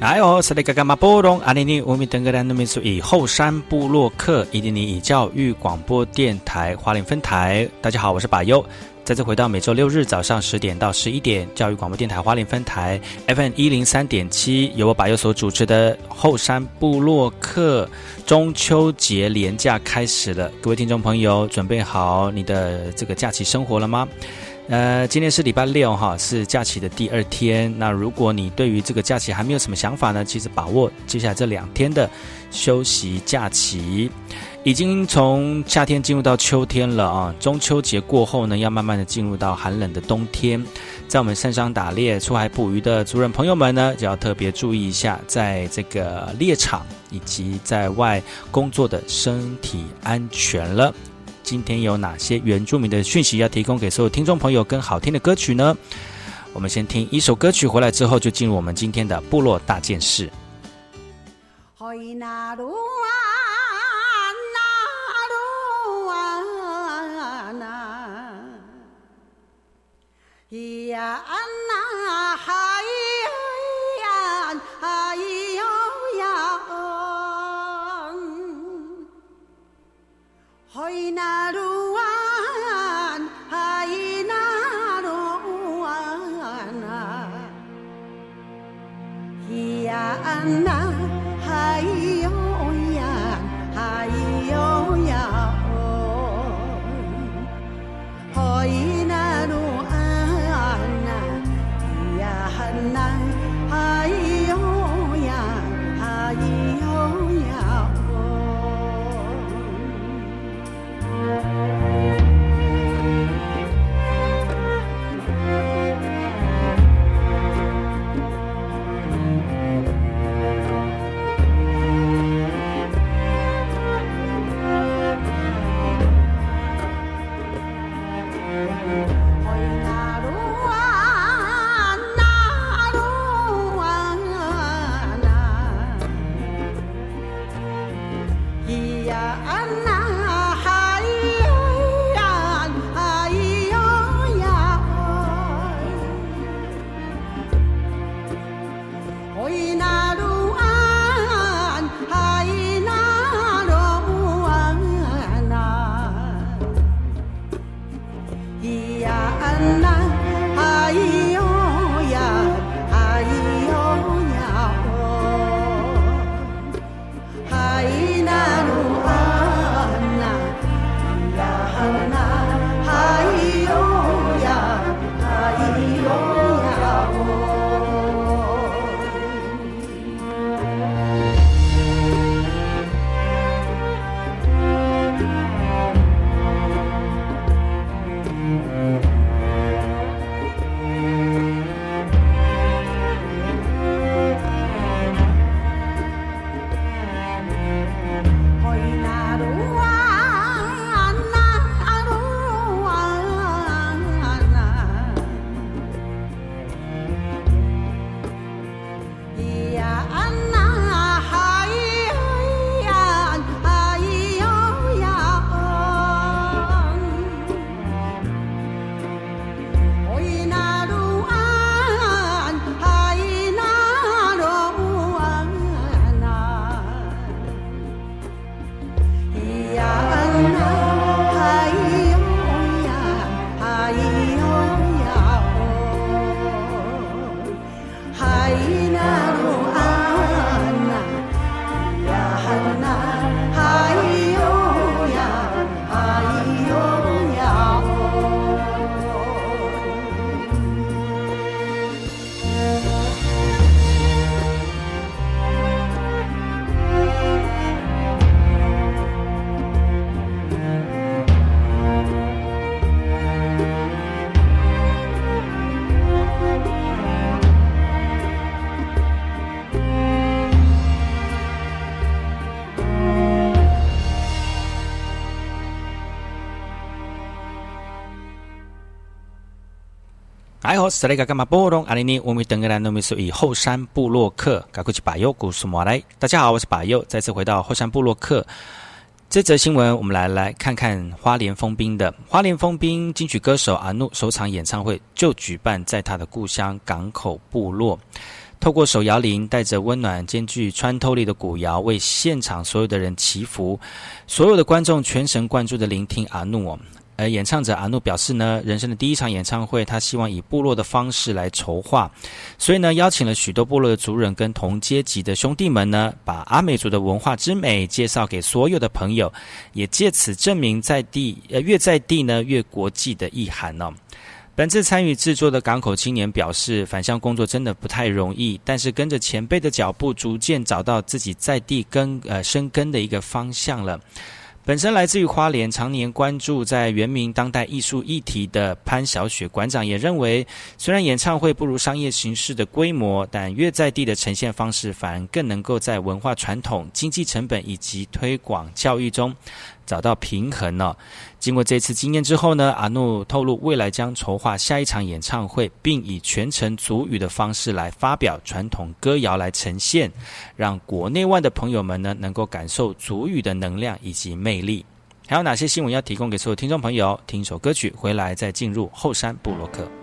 哎呦，是那个干嘛波隆阿尼尼乌米登格兰那边属于后山部落客伊尼以教育广播电台花莲分台。大家好，我是把优，再次回到每周六日早上十点到十一点，教育广播电台花莲分台 FM 一零三点七，由我把优所主持的后山布洛克。中秋节连假开始了，各位听众朋友，准备好你的这个假期生活了吗？呃，今天是礼拜六哈，是假期的第二天。那如果你对于这个假期还没有什么想法呢？其实把握接下来这两天的休息假期，已经从夏天进入到秋天了啊。中秋节过后呢，要慢慢的进入到寒冷的冬天。在我们山上打猎、出海捕鱼的族人朋友们呢，就要特别注意一下，在这个猎场以及在外工作的身体安全了。今天有哪些原住民的讯息要提供给所有听众朋友跟好听的歌曲呢？我们先听一首歌曲，回来之后就进入我们今天的部落大件事。Haiyo ya, haiyo ya, hoy na. 好，是那个干嘛波隆阿尼尼，我们登格兰诺米苏以后山部落客，赶快去把右故事马来。大家好，我是把右，再次回到后山部落客。这则新闻，我们来来看看花莲封冰的花莲封冰金曲歌手阿怒首场演唱会就举办在他的故乡港口部落。透过手摇铃，带着温暖兼具穿透力的鼓摇，为现场所有的人祈福。所有的观众全神贯注的聆听阿怒。而演唱者阿诺表示呢，人生的第一场演唱会，他希望以部落的方式来筹划，所以呢，邀请了许多部落的族人跟同阶级的兄弟们呢，把阿美族的文化之美介绍给所有的朋友，也借此证明在地呃越在地呢越国际的意涵呢。本次参与制作的港口青年表示，返乡工作真的不太容易，但是跟着前辈的脚步，逐渐找到自己在地根呃生根的一个方向了。本身来自于花莲，常年关注在原名当代艺术议题的潘小雪馆长也认为，虽然演唱会不如商业形式的规模，但越在地的呈现方式，反而更能够在文化传统、经济成本以及推广教育中。找到平衡了。经过这次经验之后呢，阿怒透露未来将筹划下一场演唱会，并以全程足语的方式来发表传统歌谣来呈现，让国内外的朋友们呢能够感受足语的能量以及魅力。还有哪些新闻要提供给所有听众朋友？听一首歌曲回来再进入后山布洛克。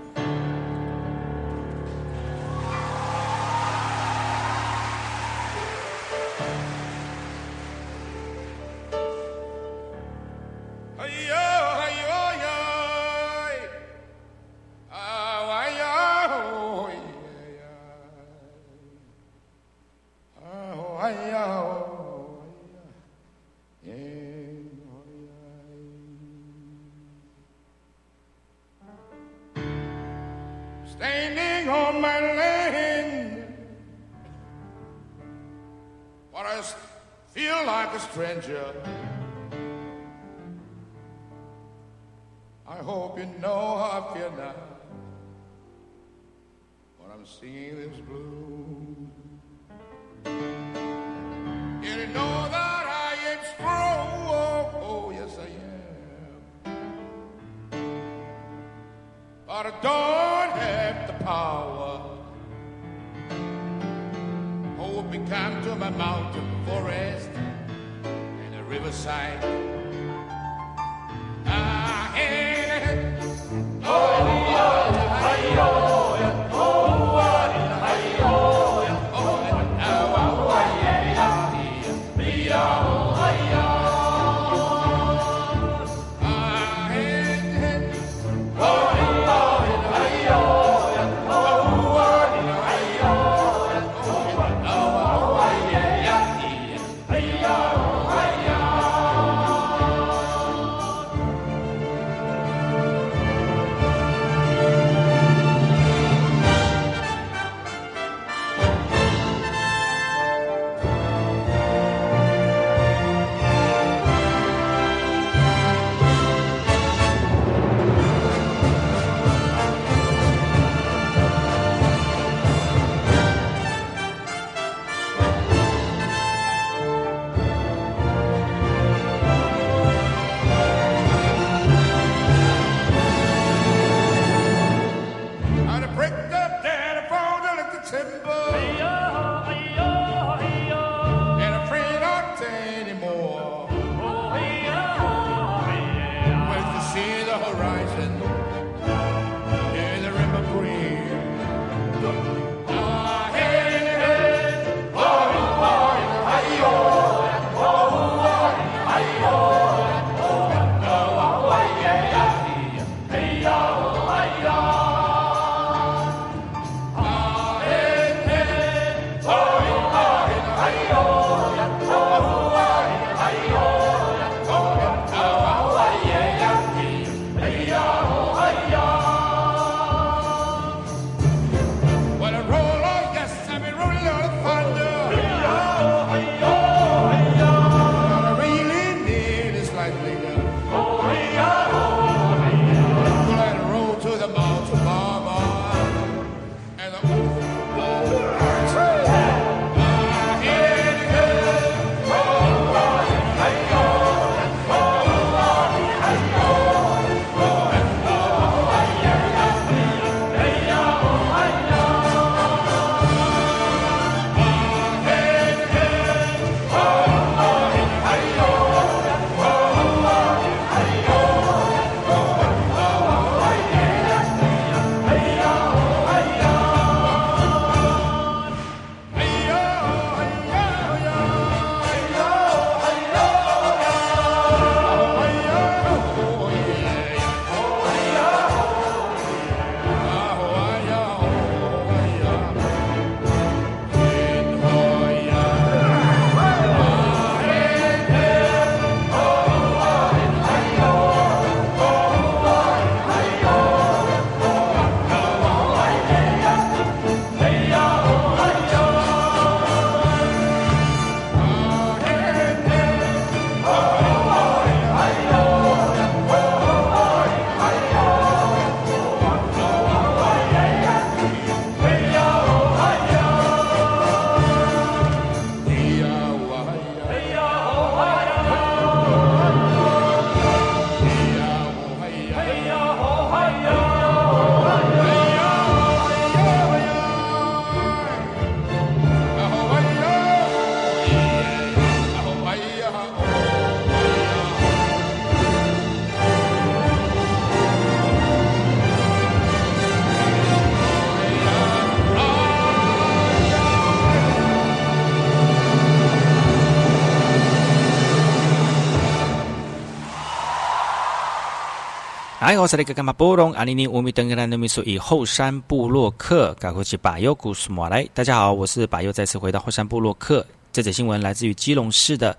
哎，我是那个干嘛波隆阿尼尼乌米登格兰的秘书以后山部落客，赶快去把右故事马来。大家好，我是把右，再次回到后山部落客。这则新闻来自于基隆市的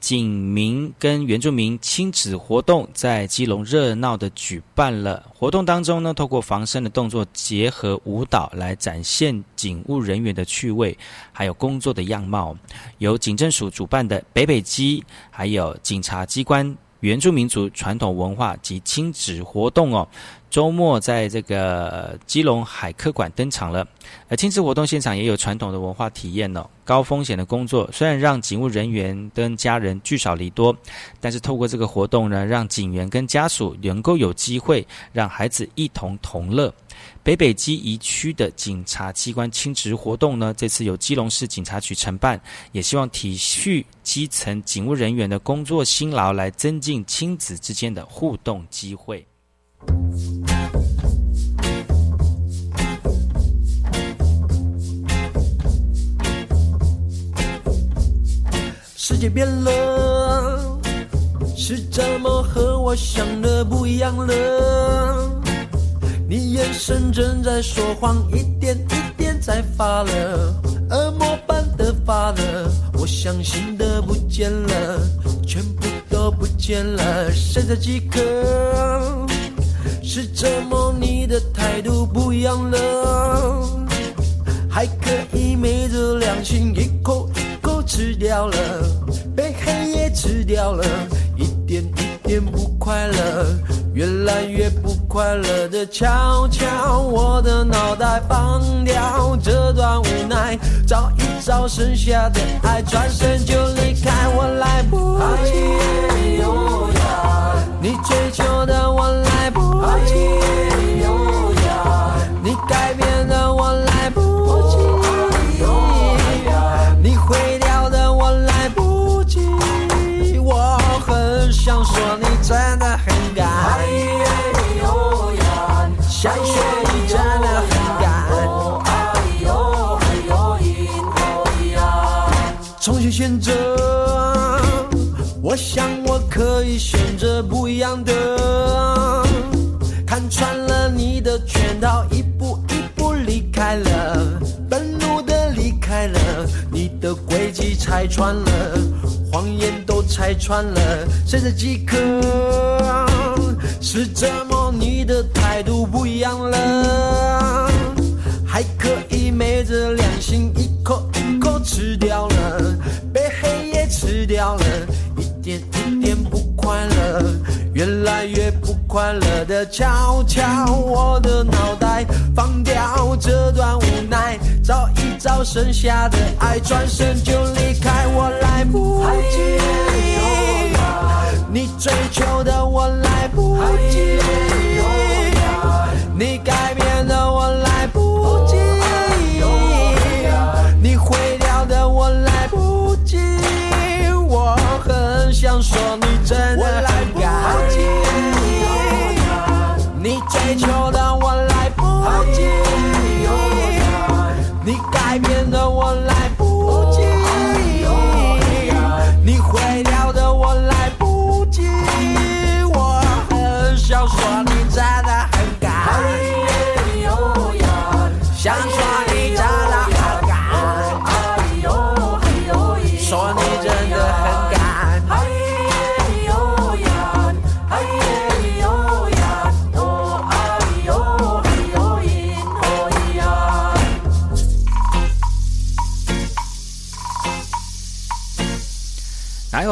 警民跟原住民亲子活动，在基隆热闹的举办了活动当中呢，透过防身的动作结合舞蹈来展现警务人员的趣味，还有工作的样貌。由警政署主办的北北基，还有警察机关。原住民族传统文化及亲子活动哦，周末在这个基隆海科馆登场了。而亲子活动现场也有传统的文化体验哦。高风险的工作虽然让警务人员跟家人聚少离多，但是透过这个活动呢，让警员跟家属能够有机会让孩子一同同乐。北北基宜区的警察机关亲职活动呢，这次由基隆市警察局承办，也希望体恤基层警务人员的工作辛劳，来增进亲子之间的互动机会。世界变了，是怎么和我想的不一样了？你眼神正在说谎，一点一点在发了，恶魔般的发了，我相信的不见了，全部都不见了，剩下几颗？是折磨你的态度不一样了？还可以昧着良心一口一口吃掉了，被黑夜吃掉了，点一点不快乐。越来越不快乐的悄悄，我的脑袋放掉这段无奈，找一找剩下的爱，转身就离开，我来不及。你追求的我来不及，你改变的我来不想说你真的很。下雪你真的很干，重新选择，我想我可以选择不一样的，看穿了你的圈套，一步一步离开了，愤怒的离开了，你的轨迹拆穿了，谎言都拆穿了，剩下几颗？是折磨你的态度不一样了？还可以昧着良心一口一口吃掉了，被黑夜吃掉了，一点一点不快乐，越来越不快乐的悄悄，我的脑袋放掉这段无奈，找一找剩下的爱，转身就离开，我来不及。你追求的我来不及，你改变的我来不想说你真的很感激，你追求的我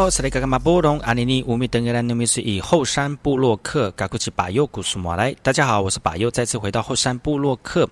哎呦，是那个干嘛波隆阿尼尼乌米登格兰努米是以后山部落客嘎古奇巴尤古苏马来。大家好，我是巴尤，再次回到后山部落客。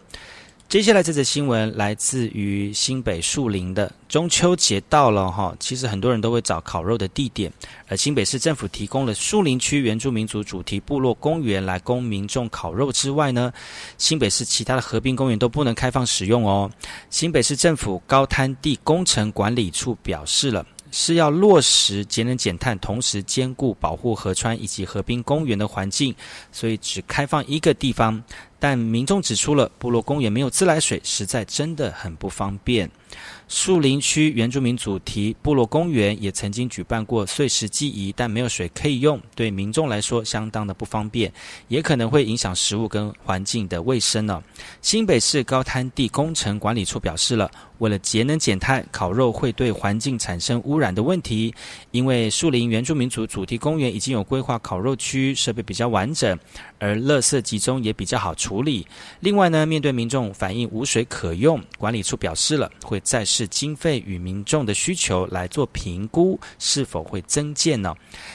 接下来这则新闻来自于新北树林的中秋节到了哈，其实很多人都会找烤肉的地点，而新北市政府提供了树林区原住民族主题部落公园来供民众烤肉之外呢，新北市其他的河滨公园都不能开放使用哦。新北市政府高滩地工程管理处表示了。是要落实节能减碳，同时兼顾保护河川以及河滨公园的环境，所以只开放一个地方，但民众指出了部落公园没有自来水，实在真的很不方便。树林区原住民主题部落公园也曾经举办过碎石祭仪，但没有水可以用，对民众来说相当的不方便，也可能会影响食物跟环境的卫生呢。新北市高滩地工程管理处表示了。为了节能减碳，烤肉会对环境产生污染的问题。因为树林原住民族主题公园已经有规划烤肉区，设备比较完整，而垃圾集中也比较好处理。另外呢，面对民众反映无水可用，管理处表示了会再视经费与民众的需求来做评估，是否会增建呢？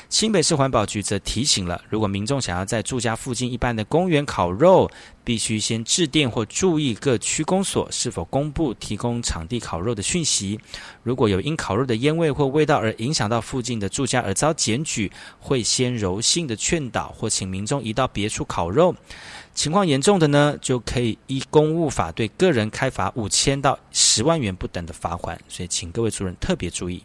新北市环保局则提醒了，如果民众想要在住家附近一般的公园烤肉，必须先致电或注意各区公所是否公布提供场地烤肉的讯息。如果有因烤肉的烟味或味道而影响到附近的住家而遭检举，会先柔性的劝导或请民众移到别处烤肉。情况严重的呢，就可以依公务法对个人开罚五千到十万元不等的罚款。所以，请各位主人特别注意。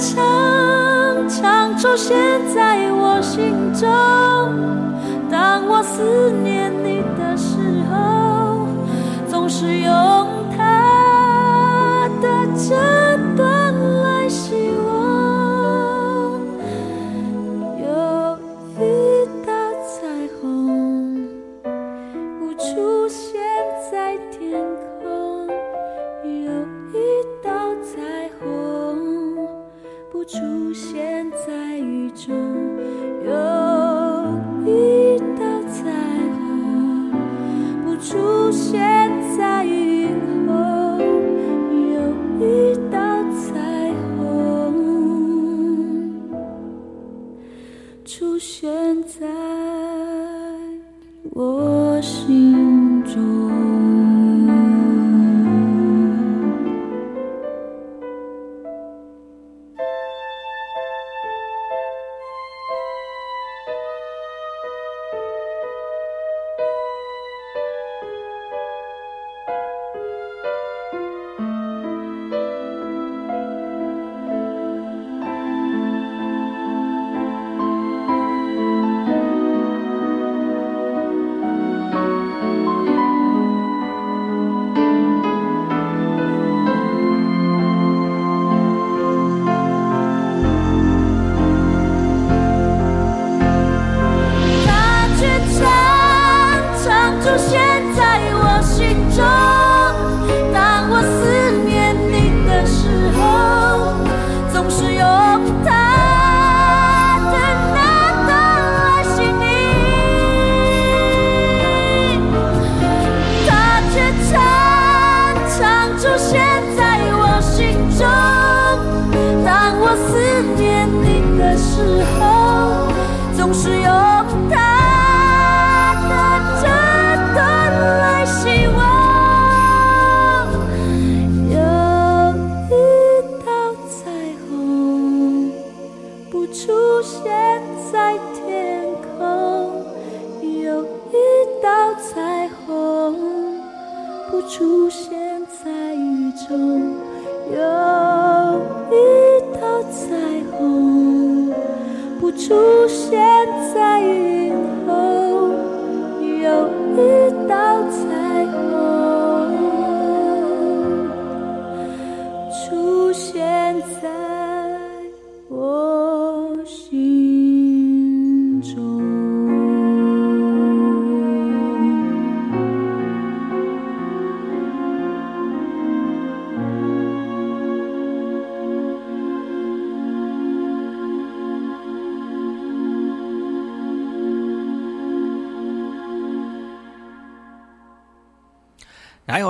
常常出现在我心中。当我思念你的时候总是有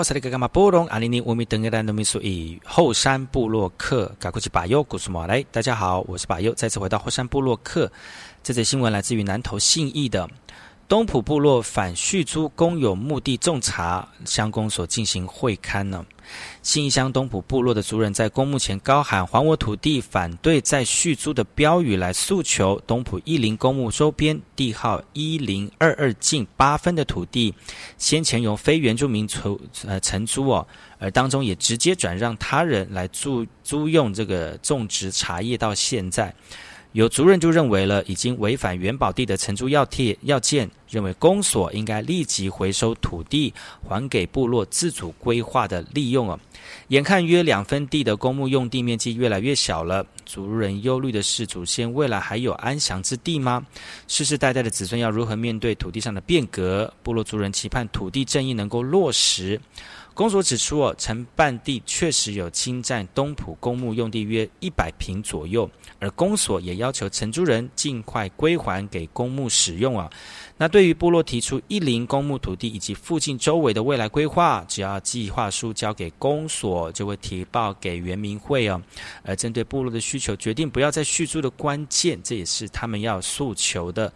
萨利格干嘛波隆阿尼尼乌米登格兰农民属以后山布洛克，赶快去把优古苏马来。大家好，我是巴尤，再次回到后山布洛克。这则新闻来自于南投信义的东埔部落反续租公有墓地种茶，乡公所进行会勘呢。信义乡东埔部落的族人在公墓前高喊“还我土地”，反对再续租的标语来诉求东埔一林公墓周边地号一零二二近八分的土地，先前由非原住民承呃承租哦，而当中也直接转让他人来租租用这个种植茶叶，到现在。有族人就认为了，已经违反原保地的承租要贴要件，认为公所应该立即回收土地，还给部落自主规划的利用哦。眼看约两分地的公墓用地面积越来越小了，族人忧虑的是，祖先未来还有安详之地吗？世世代代的子孙要如何面对土地上的变革？部落族人期盼土地正义能够落实。公所指出，哦，承办地确实有侵占东埔公墓用地约一百平左右，而公所也要求承租人尽快归还给公墓使用啊。那对于部落提出一林公墓土地以及附近周围的未来规划，只要计划书交给公所，就会提报给原民会哦。而针对部落的需求，决定不要再续租的关键，这也是他们要诉求的。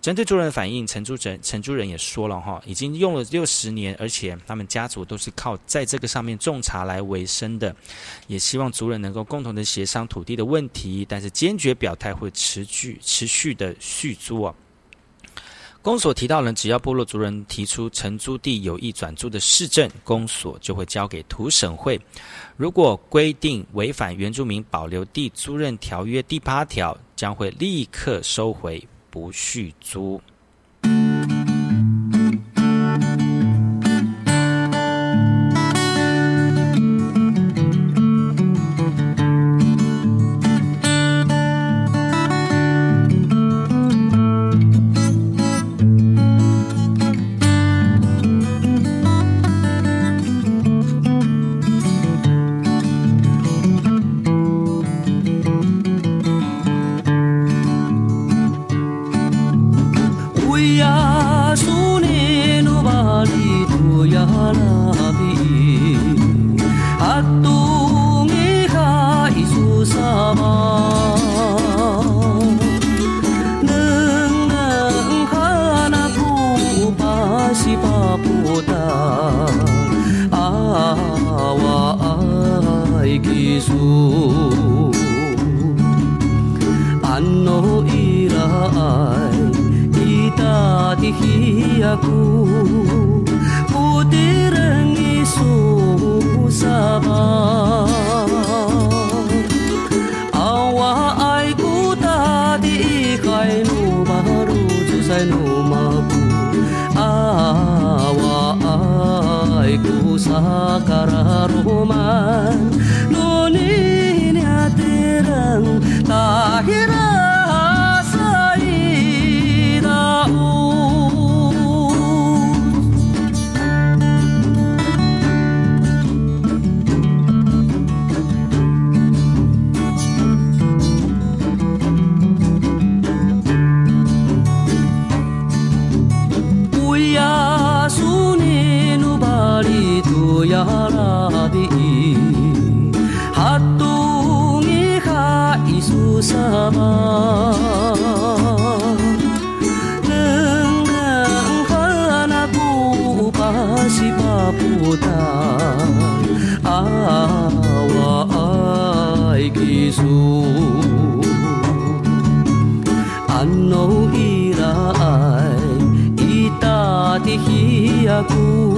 针对族人的反应，承租人承租人也说了哈，已经用了六十年，而且他们家族都是靠在这个上面种茶来为生的，也希望族人能够共同的协商土地的问题，但是坚决表态会持续持续的续租啊。公所提到呢，只要部落族人提出承租地有意转租的市政，公所就会交给土审会。如果规定违反原住民保留地租赁条约第八条，将会立刻收回。不续租。Di 阿哥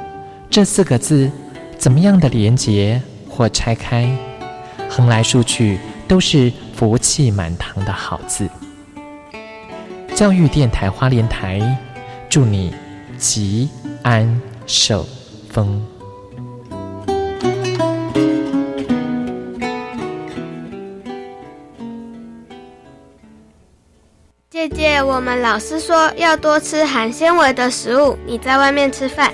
这四个字，怎么样的连结？或拆开，横来竖去都是福气满堂的好字。教育电台花莲台，祝你吉安寿丰。姐姐，我们老师说要多吃含纤维的食物。你在外面吃饭。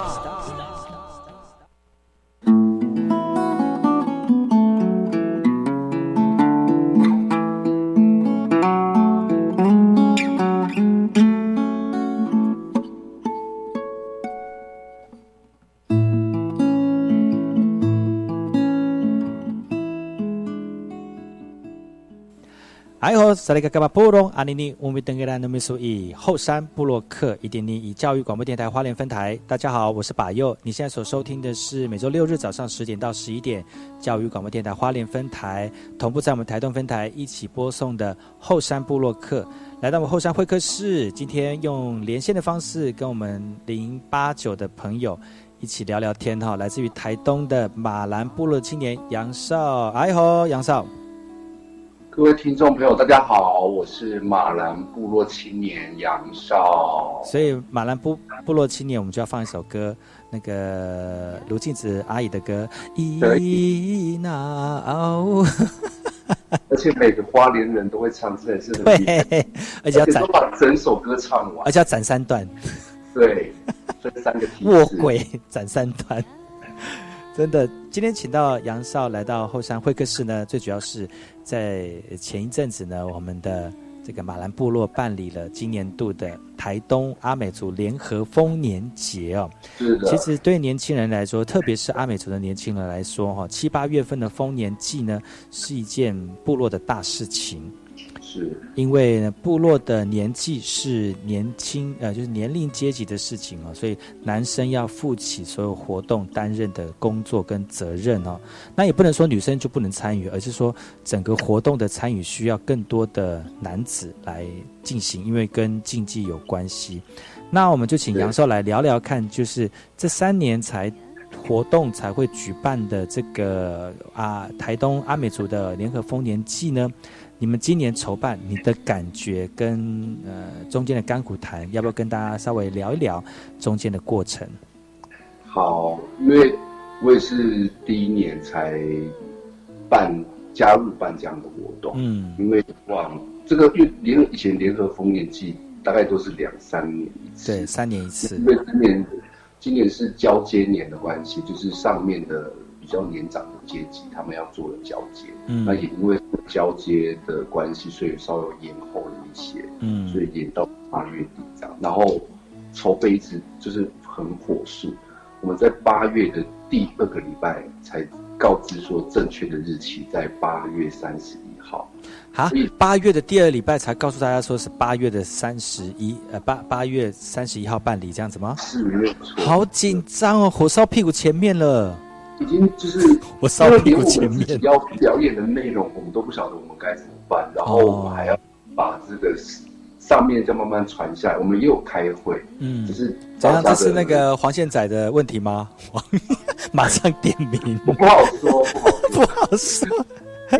萨利卡卡巴布隆阿尼尼乌米登格兰努米苏以后山布洛克一点零以教育广播电台花莲分台。大家好，我是把佑。你现在所收听的是每周六日早上十点到十一点教育广播电台花莲分台同步在我们台东分台一起播送的后山布洛克。来到我们后山会客室，今天用连线的方式跟我们零八九的朋友一起聊聊天哈。来自于台东的马兰部落青年杨少，哎吼，杨少。各位听众朋友，大家好，我是马兰部落青年杨少。所以马兰部部落青年，我们就要放一首歌，那个卢静子阿姨的歌。伊那奥，而且每个花莲人都会唱，这也是很对，而且要，把整首歌唱完而。且要斩三段，对，分三个。卧轨斩三段。真的，今天请到杨少来到后山会客室呢，最主要是在前一阵子呢，我们的这个马兰部落办理了今年度的台东阿美族联合丰年节哦。是的，其实对年轻人来说，特别是阿美族的年轻人来说，哈，七八月份的丰年祭呢，是一件部落的大事情。是因为，部落的年纪是年轻，呃，就是年龄阶级的事情哦，所以男生要负起所有活动担任的工作跟责任哦。那也不能说女生就不能参与，而是说整个活动的参与需要更多的男子来进行，因为跟竞技有关系。那我们就请杨少来聊聊看，就是这三年才活动才会举办的这个啊台东阿美族的联合丰年祭呢，你们今年筹办，你的感觉跟呃中间的甘苦谈，要不要跟大家稍微聊一聊中间的过程？好，因为我也是第一年才办加入办这样的活动，嗯。因为往这个因为联以前联合丰年祭大概都是两三年一次，对，三年一次。因，为今年今年是交接年的关系，就是上面的比较年长的阶级他们要做了交接，嗯。那也因为交接的关系，所以稍微延后了一些，嗯。所以延到八月底这样，然后筹备一直就是很火速，我们在八月的第二个礼拜才告知说正确的日期在八月三十一号。啊，八月的第二礼拜才告诉大家说是八月的三十一，呃，八八月三十一号办理这样子吗？是没有错，好紧张哦，火烧屁股前面了，已经就是我烧屁股前面，要表演的内容，我们都不晓得我们该怎么办，然后我们还要把这个上面再慢慢传下来。我们也有开会，嗯就，是怎样？大家的这是那个黄宪仔的问题吗？马上点名，不好说，不好说，不好说。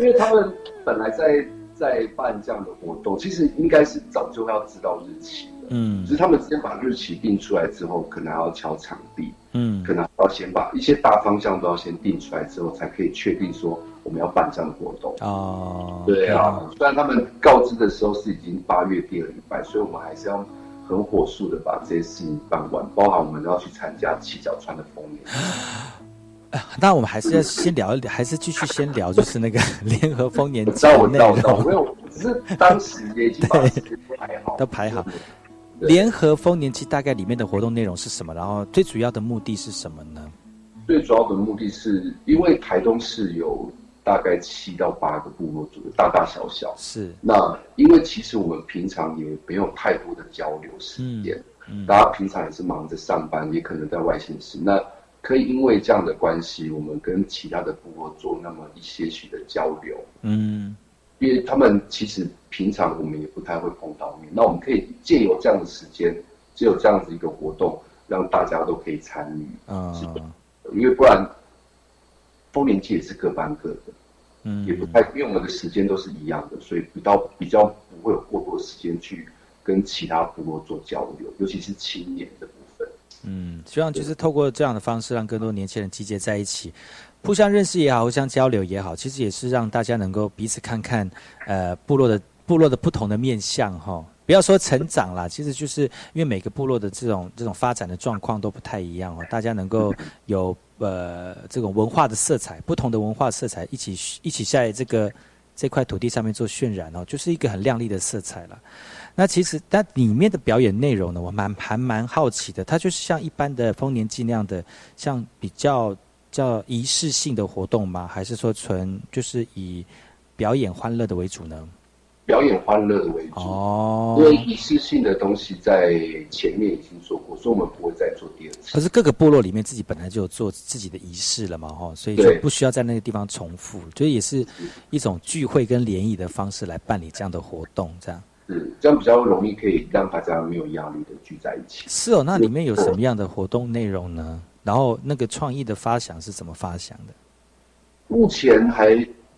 因为他们本来在在办这样的活动，其实应该是早就要知道日期的，嗯只是他们先把日期定出来之后，可能还要敲场地，嗯可能要先把一些大方向都要先定出来之后，才可以确定说我们要办这样的活动。哦，对啊，虽然他们告知的时候是已经八月第二礼拜，所以我们还是要很火速的把这些事情办完，包含我们要去参加七角川的丰年。那我们还是要先聊一聊，还是继续先聊，就是那个联合丰年我知道，祭的内我知道，我知道，容没。有，只是当时也已经把时间排好，都排好。对联合丰年祭大概里面的活动内容是什么？然后最主要的目的是什么呢？最主要的目的是因为台东市有大概七到八个部落组，大大小小。是，那因为其实我们平常也没有太多的交流时间，嗯大家平常也是忙着上班，也可能在外县市。那可以因为这样的关系，我们跟其他的部落做那么一些许的交流，嗯因为他们其实平常我们也不太会碰到面。那我们可以借由这样的时间，借由这样子一个活动，让大家都可以参与。啊因为不然，丰年祭也是各班各的，嗯也不太，因为我们的时间都是一样的，所以比较比较不会有过多的时间去跟其他部落做交流，尤其是青年的部分。嗯，希望就是透过这样的方式，让更多年轻人集结在一起，互相认识也好，互相交流也好，其实也是让大家能够彼此看看，呃，部落的部落的不同的面相哈。不要说成长啦，其实就是因为每个部落的这种这种发展的状况都不太一样哦，大家能够有呃这种文化的色彩，不同的文化色彩一起一起在这个这块土地上面做渲染哦，就是一个很亮丽的色彩了。那其实它里面的表演内容呢，我蛮还蛮好奇的，它就是像一般的丰年祭那样的，像比较叫仪式性的活动吗？还是说纯就是以表演欢乐的为主呢？表演欢乐的为主，哦因为仪式性的东西在前面已经做过，所以我们不会再做第二次。可是各个部落里面自己本来就有做自己的仪式了嘛，哈，所以就不需要在那个地方重复，所以也是一种聚会跟联谊的方式来办理这样的活动，这样。是这样比较容易可以让大家没有压力的聚在一起。是哦，那里面有什么样的活动内容呢？然后那个创意的发想是怎么发想的？目前还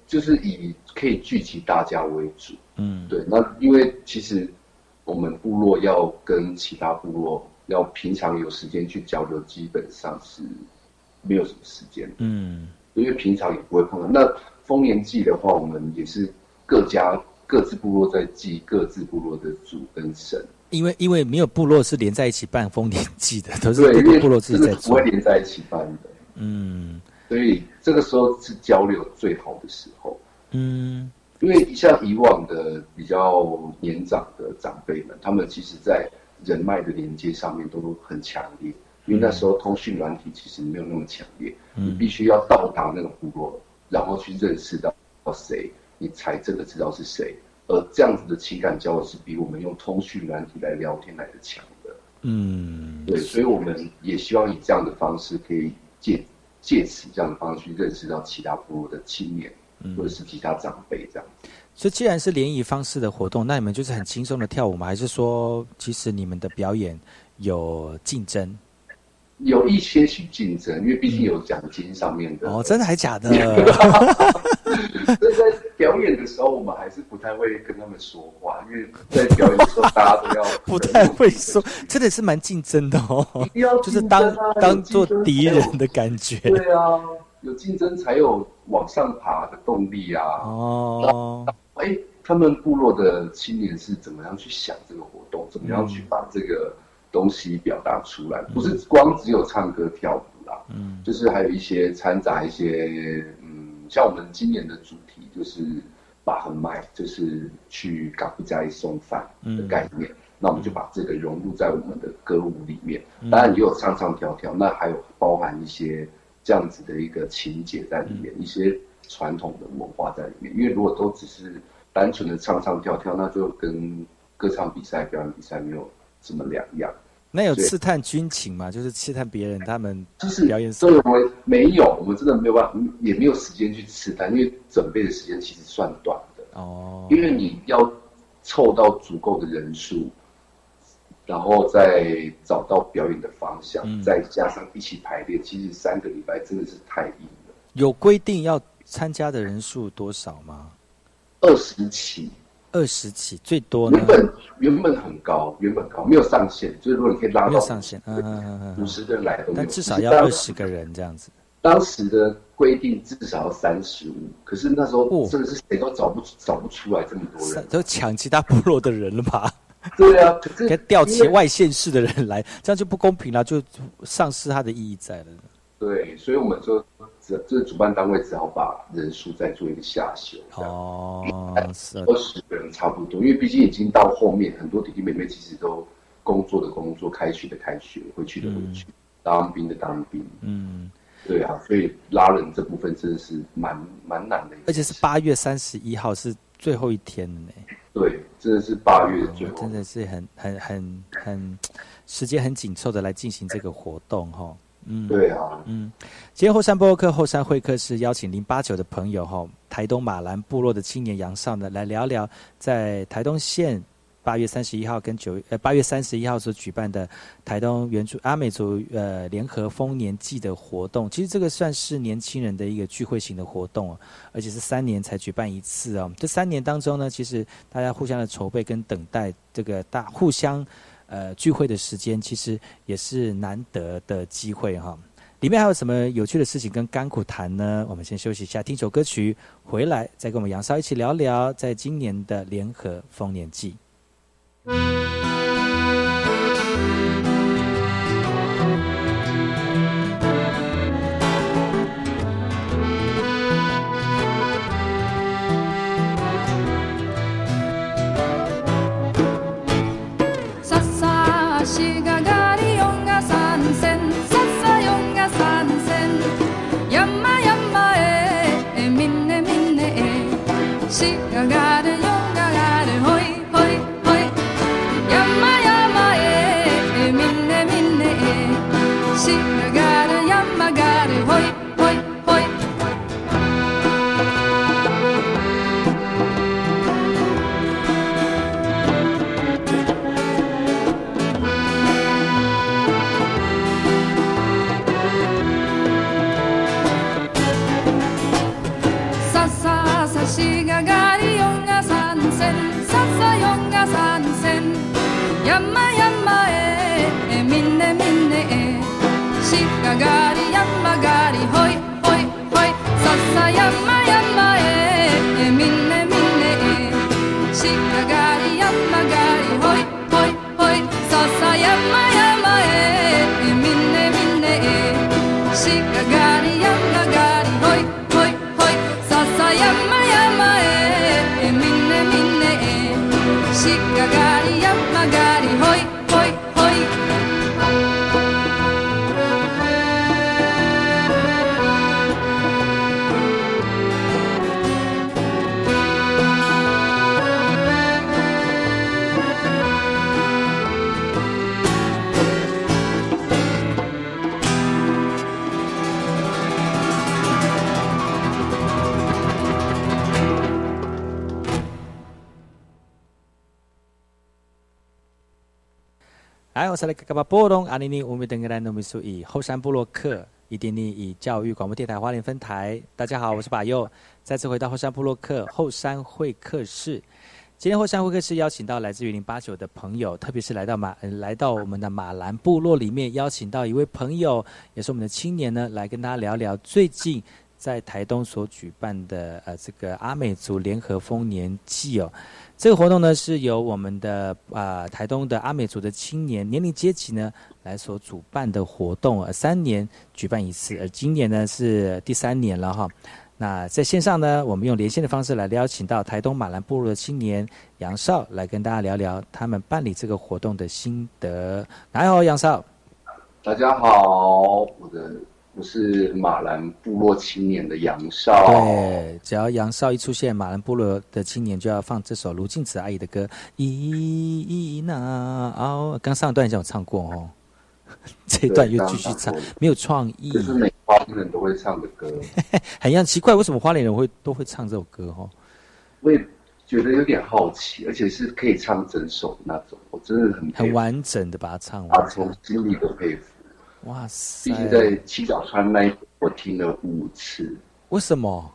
就就是以可以聚集大家为主。嗯，对，那因为其实我们部落要跟其他部落要平常有时间去交流，基本上是没有什么时间。嗯，因为平常也不会碰到。那丰年祭的话，我们也是各家各自部落在祭各自部落的主跟神。因为因为没有部落是连在一起办丰年祭的，都是各个部落自己在做不会。连在一起办的。嗯所以这个时候是交流最好的时候。嗯因为像以往的比较年长的长辈们，他们其实在人脉的连接上面都很强烈，因为那时候通讯软体其实没有那么强烈，你必须要到达那个部落，然后去认识到谁，你才真的知道是谁。而这样子的情感交流是比我们用通讯软体来聊天来的强的。嗯，对，所以我们也希望以这样的方式，可以借借此这样的方式去认识到其他部落的青年，或者是其他长辈这样子。所以既然是联谊方式的活动，那你们就是很轻松的跳舞吗？还是说其实你们的表演有竞争？有一些去竞争，因为毕竟有奖金上面的。哦，真的还假的？所以在表演的时候，我们还是不太会跟他们说话，因为在表演的时候，大家都要 不太会说，真的是蛮竞争的哦。就是当当做敌人的感觉。对啊，有竞争才有往上爬的动力啊。哦，哎，他们部落的青年是怎么样去想这个活动，怎么样去把这个东西表达出来？不是光只有唱歌跳舞啦，嗯，就是还有一些掺杂一些，嗯，像我们今年的主题就是把横麦，就是去嘎布加一送饭的概念。那我们就把这个融入在我们的歌舞里面，当然也有唱唱跳跳，那还有包含一些这样子的一个情节在里面，一些传统的文化在里面。因为如果都只是单纯的唱唱跳跳，那就跟歌唱比赛、表演比赛没有什么两样。那有刺探军情吗？就是刺探别人他们就是表演所以我们没有，我们真的没有办法，也没有时间去刺探，因为准备的时间其实算短的。哦，因为你要凑到足够的人数，然后再找到表演的方向，嗯再加上一起排练，其实三个礼拜真的是太硬了。有规定要参加的人数多少吗？二十起，二十起最多呢原？本原本很高，原本高没有上限，就是如果你可以拉到没有上限，嗯嗯嗯嗯五十个人来都，但至少要二十个人这样子。当时的规定至少要三十五，可是那时哦候真的是谁都找不找不出来这么多人。都抢其他部落的人了吧？对啊，可是该调其外县市的人来，这样就不公平了，就丧失它的意义在了。对，所以我们就只这主办单位只好把人数再做一个下修，哦，是。二十个人差不多，因为毕竟已经到后面，很多弟弟妹妹其实都工作的工作，开学的开学，回去的回去，当兵的当兵，嗯，对啊，所以拉人这部分真的是蛮蛮难的，而且是八月三十一号是最后一天了呢。对，真的是八月的最后，真的是很很很很时间很紧凑的来进行这个活动哈。嗯，对啊，嗯，今天后山播客后山会客室邀请零八九的朋友哈，台东马兰部落的青年杨少呢来聊聊在台东县八月三十一号跟九呃八月三十一号所举办的台东原住阿美族呃联合丰年祭的活动。其实这个算是年轻人的一个聚会型的活动哦，而且是三年才举办一次哦。这三年当中呢，其实大家互相的筹备跟等待这个大互相。呃，聚会的时间其实也是难得的机会哈。里面还有什么有趣的事情跟甘苦谈呢？我们先休息一下，听首歌曲，回来再跟我们杨少一起聊聊，在今年的联合丰年祭。se. 来，我是来嘎巴波隆阿尼尼乌米登格兰努米苏以后山部落客伊甸尼以教育广播电台花莲分台。大家好，我是把佑，再次回到后山部落克后山会客室。今天后山会客室邀请到来自于零八九的朋友，特别是来到马呃来到我们的马兰部落里面，邀请到一位朋友，也是我们的青年呢，来跟大家聊聊最近在台东所举办的呃这个阿美族联合丰年祭哦。这个活动呢是由我们的啊、台东的阿美族的青年年龄阶级呢来所主办的活动，呃三年举办一次，而今年呢是第三年了哈。那在线上呢，我们用连线的方式来邀请到台东马兰部落的青年杨少来跟大家聊聊他们办理这个活动的心得。来好，杨少。大家好，我的我是马兰部落青年的杨少。对，只要杨少一出现，马兰部落的青年就要放这首卢静子阿姨的歌《咦那哦》。刚上一段已经有唱过哦，这一段又继续唱，没有创意。这是每花莲人都会唱的歌，很样奇怪，为什么花莲人会都会唱这首歌哦？我也觉得有点好奇，而且是可以唱整首的那种，我真的很很完整的把它唱打完。从心里的佩服。哇塞！毕竟在七角川那一首我听了五次，为什么？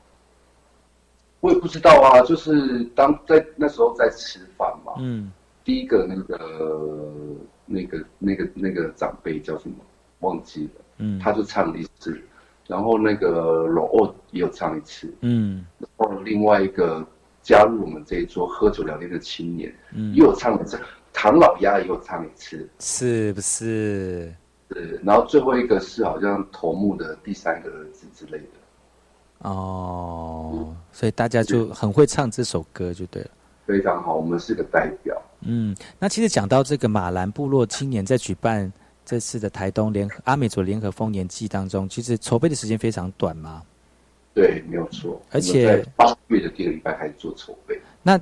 我也不知道啊，就是当在那时候在吃饭嘛，嗯，第一个那个那个那个那个长辈叫什么？忘记了，嗯。他就唱了一次，然后那个老欧也有唱一次，嗯。然后另外一个加入我们这一桌喝酒聊天的青年，嗯。又有唱一次，唐老鸭也有唱一次，是不是？对，然后最后一个是好像头目的第三个儿子之类的，哦，所以大家就很会唱这首歌，就对了。非常好，我们是个代表。嗯，那其实讲到这个马兰部落青年在举办这次的台东联合阿美族联合丰年祭当中，其实筹备的时间非常短嘛。对，没有错。而且八月的第二个礼拜开始做筹备。那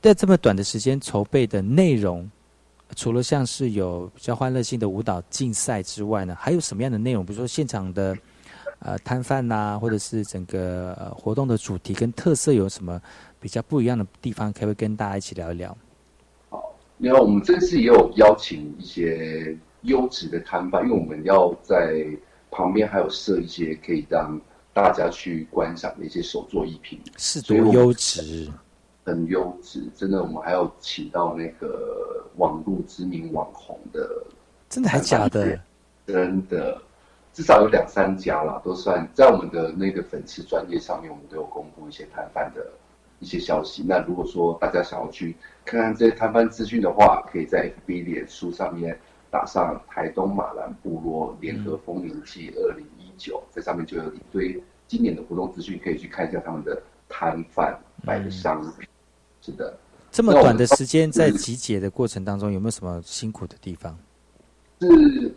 在这么短的时间筹备的内容，除了像是有比较欢乐性的舞蹈竞赛之外呢，还有什么样的内容？比如说现场的呃摊贩呐，或者是整个、呃、活动的主题跟特色有什么比较不一样的地方？可不可以跟大家一起聊一聊？因为我们这次也有邀请一些优质的摊贩，因为我们要在旁边还有设一些可以让大家去观赏的一些手作艺品，是多优质，很优质。真的，我们还要请到那个网络知名网红的，真的还假的？真的，至少有两三家啦，都算在我们的那个粉丝专业上面，我们都有公布一些摊贩的一些消息。那如果说大家想要去看看这些摊贩资讯的话，可以在 FB 脸书上面打上台东马兰部落联合丰年祭二零一九，在上面就有一堆今年的活动资讯，可以去看一下他们的摊贩卖的商品。是的，这么短的时间，在集结的过程当中，有没有什么辛苦的地方？是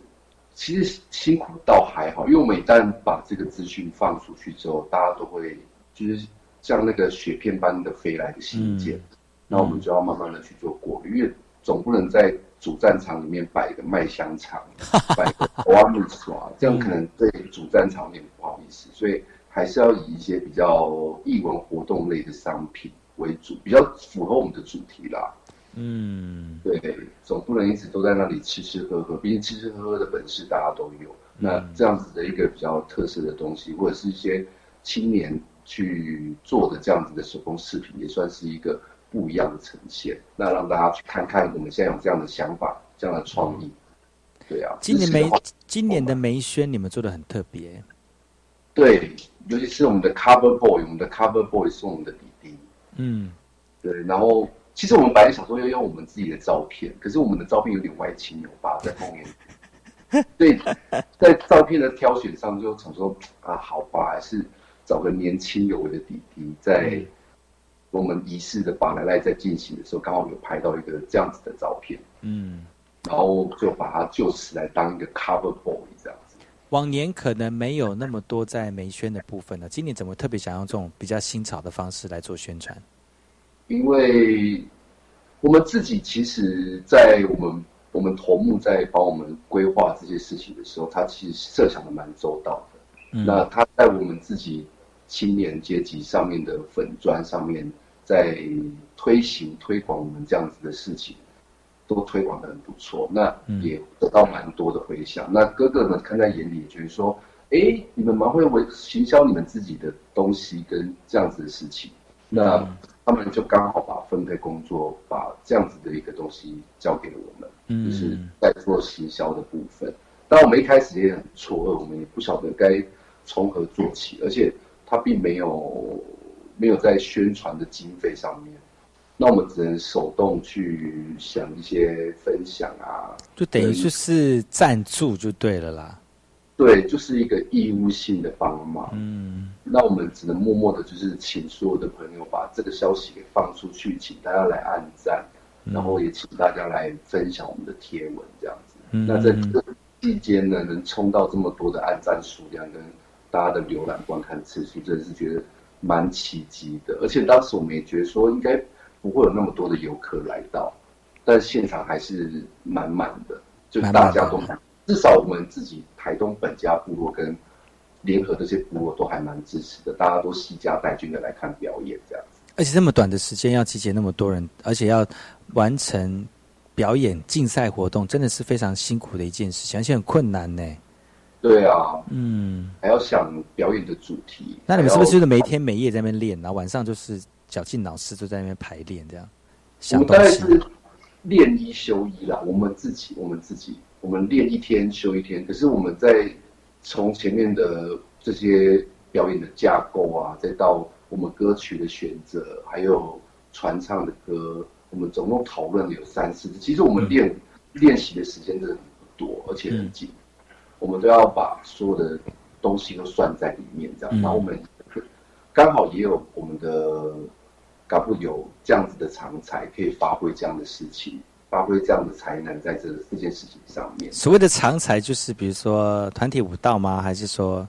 其实辛苦倒还好，因为我们一旦把这个资讯放出去之后，大家都会就是像那个雪片般的飞来的信件，那、我们就要慢慢的去做过滤，因为总不能在主战场里面摆一个麦香肠，摆一个花木耍，这样可能对主战场有点不好意思，所以还是要以一些比较艺文活动类的商品为主，比较符合我们的主题啦。嗯，对，总不能一直都在那里吃吃喝喝，毕竟吃吃喝喝的本事大家都有。那这样子的一个比较特色的东西，或者是一些青年去做的这样子的手工饰品，也算是一个不一样的呈现。那让大家去看看我们现在有这样的想法、这样的创意。对啊，今年梅支持的话今年的梅轩你们做的很特别，对，尤其是我们的 cover boy，我们的 cover boy 是我们的弟弟。嗯，对，然后其实我们本来想说要用我们自己的照片，可是我们的照片有点歪七扭八，在后面。所以在照片的挑选上，就想说啊，好吧，还是找个年轻有为的弟弟，在我们仪式的把奶奶在进行的时候，刚好有拍到一个这样子的照片，嗯，然后就把它就此来当一个 cover boy 这样子。往年可能没有那么多在梅轩的部分呢，今年怎么特别想用这种比较新潮的方式来做宣传？因为我们自己其实，在我们我们头目在帮我们规划这些事情的时候，他其实设想的蛮周到的。嗯那他在我们自己青年阶级上面的粉砖上面，在推行推广我们这样子的事情，都推广的很不错，那也得到蛮多的回响。那哥哥们看在眼里，觉得说，哎，你们蛮会为行销你们自己的东西跟这样子的事情，那他们就刚好把分配工作，把这样子的一个东西交给了我们，就是在做行销的部分。当然我们一开始也很错愕，我们也不晓得该从何做起，而且他并没有没有在宣传的经费上面。那我们只能手动去想一些分享啊，就等于就是赞助就对了啦。对，就是一个义务性的帮忙。嗯，那我们只能默默的，就是请所有的朋友把这个消息给放出去，请大家来按赞，然后也请大家来分享我们的贴文，这样子。那在这个期间呢，能冲到这么多的按赞数量跟大家的浏览观看次数，真的是觉得蛮奇迹的。而且当时我们也觉得说，应该。不会有那么多的游客来到，但现场还是满满的，就大家都至少我们自己台东本家部落跟联合这些部落都还蛮支持的，大家都惜家带眷的来看表演这样子。而且这么短的时间要集结那么多人，而且要完成表演竞赛活动，真的是非常辛苦的一件事情，而且很困难呢。对啊，嗯，还要想表演的主题。那你们是不是每天每夜在那边练，然后晚上就是？绞尽脑汁就在那边排练，这样。我们大概是练一休一啦。我们自己，我们自己，我们练一天休一天。可是我们在从前面的这些表演的架构啊，再到我们歌曲的选择，还有传唱的歌，我们总共讨论了有三四次。其实我们练练习的时间真的很多，而且很紧。我们都要把所有的东西都算在里面，这样。然后我们刚好也有我们的。搞不有这样子的长才，可以发挥这样的事情，发挥这样的才能在这这件事情上面。所谓的长才，就是比如说团体舞蹈吗？还是说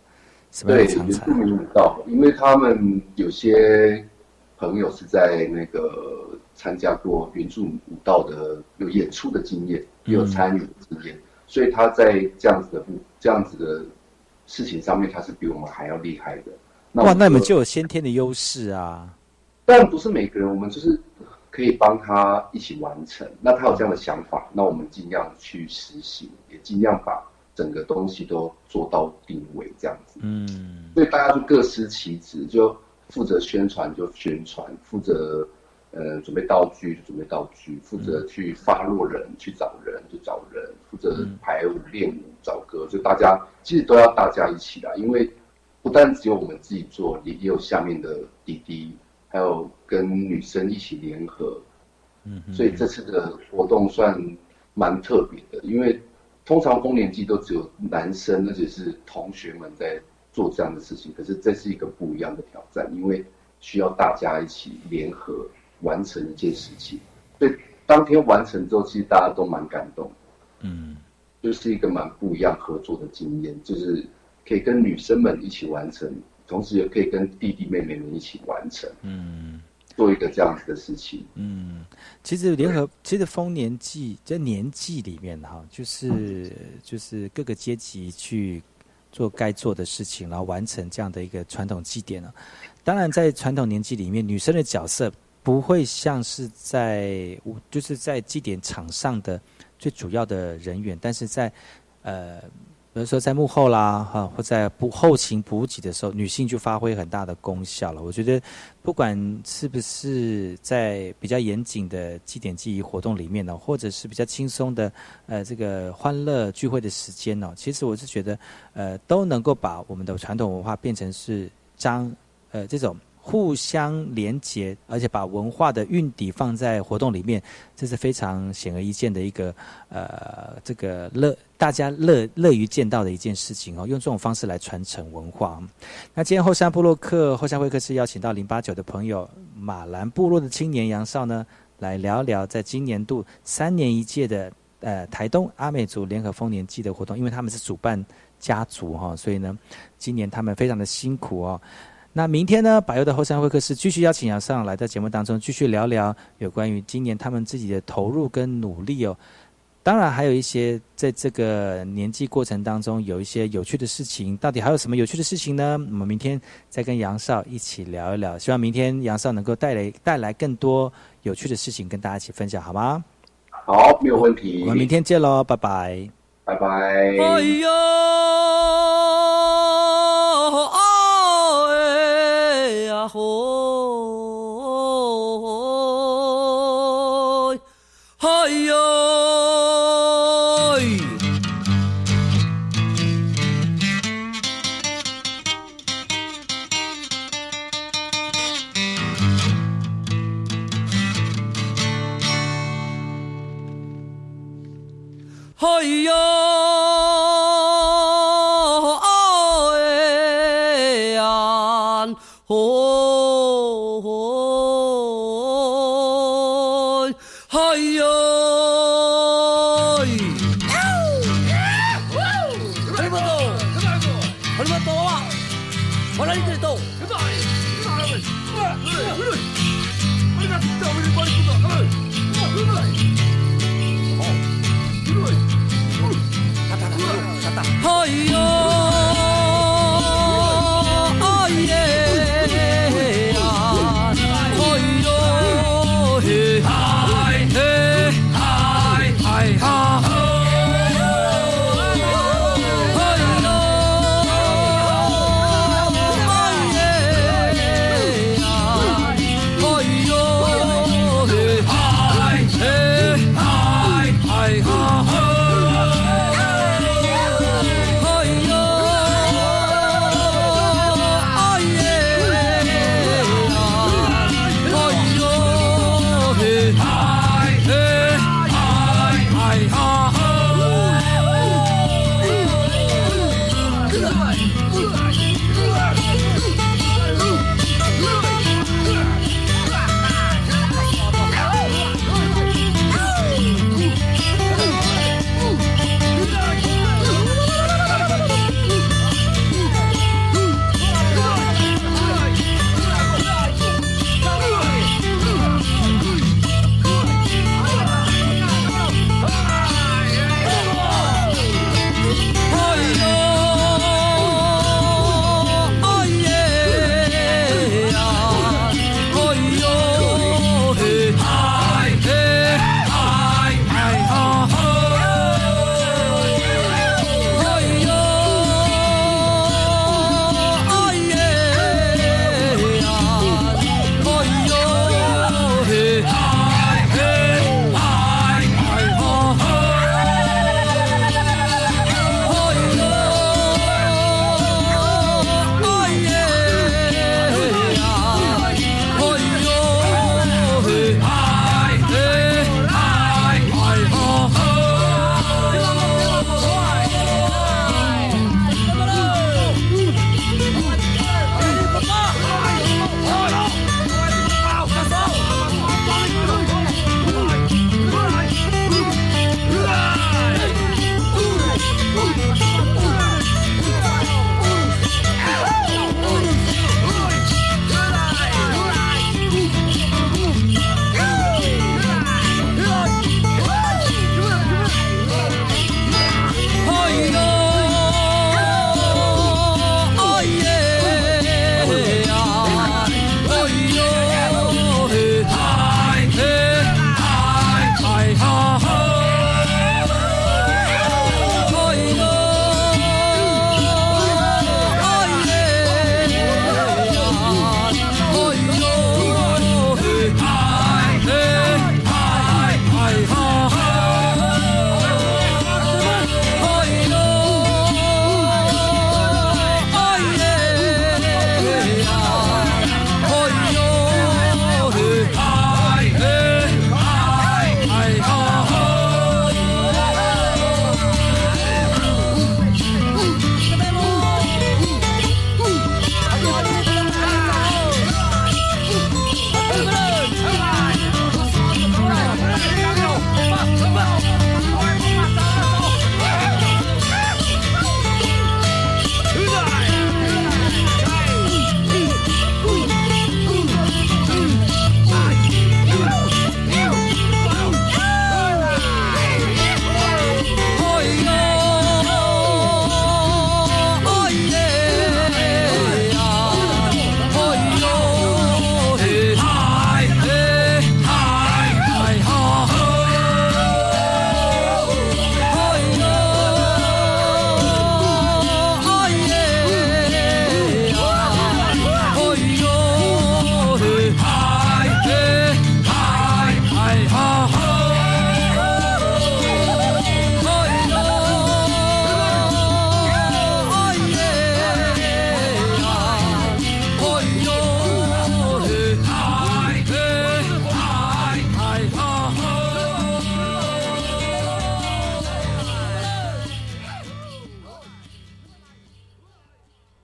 什么样的长才？对，舞蹈，因为他们有些朋友是在那个参加过原住舞蹈的有演出的经验，也有参与的经验，所以他在这样子的不这样子的事情上面，他是比我们还要厉害的。哇，那你们就有先天的优势啊！但不是每个人，我们就是可以帮他一起完成。那他有这样的想法，那我们尽量去实行，也尽量把整个东西都做到定位这样子。嗯，所以大家就各司其职，就负责宣传就宣传，负责呃准备道具就准备道具，负责去发落人去找人就找人，负责排舞练舞找歌，就大家其实都要大家一起来，因为不但只有我们自己做，也也有下面的弟弟。还有跟女生一起联合，嗯，所以这次的活动算蛮特别的，因为通常丰年祭都只有男生，而且是同学们在做这样的事情，可是这是一个不一样的挑战，因为需要大家一起联合完成一件事情，所以当天完成之后，其实大家都蛮感动，嗯，就是一个蛮不一样合作的经验，就是可以跟女生们一起完成。同时也可以跟弟弟妹妹们一起完成，嗯，做一个这样子的事情，嗯，其实联合，其实丰年祭在年祭里面哈，就是就是各个阶级去做该做的事情，然后完成这样的一个传统祭典了。当然，在传统年祭里面，女生的角色不会像是在就是在祭典场上的最主要的人员，但是在呃。比如说在幕后啦，哈，或在补后勤补给的时候，女性就发挥很大的功效了。我觉得，不管是不是在比较严谨的祭典记忆活动里面呢，或者是比较轻松的呃这个欢乐聚会的时间呢，其实我是觉得，呃，都能够把我们的传统文化变成是张呃这种。互相连结，而且把文化的运底放在活动里面，这是非常显而易见的一个呃，这个乐大家乐乐于见到的一件事情哦。用这种方式来传承文化。那今天后山部落客后山会客室邀请到零八九的朋友马兰部落的青年杨少呢，来聊聊在今年度三年一届的呃台东阿美族联合丰年祭的活动，因为他们是主办家族哈，所以呢，今年他们非常的辛苦哦。那明天呢？百优的后山会客室继续邀请杨尚来到节目当中，继续聊聊有关于今年他们自己的投入跟努力哦。当然，还有一些在这个年纪过程当中有一些有趣的事情。到底还有什么有趣的事情呢？我们明天再跟杨少一起聊一聊。希望明天杨少能够带来带来更多有趣的事情跟大家一起分享，好吗？好，没有问题。我们明天见喽，拜拜。拜拜。哎呦，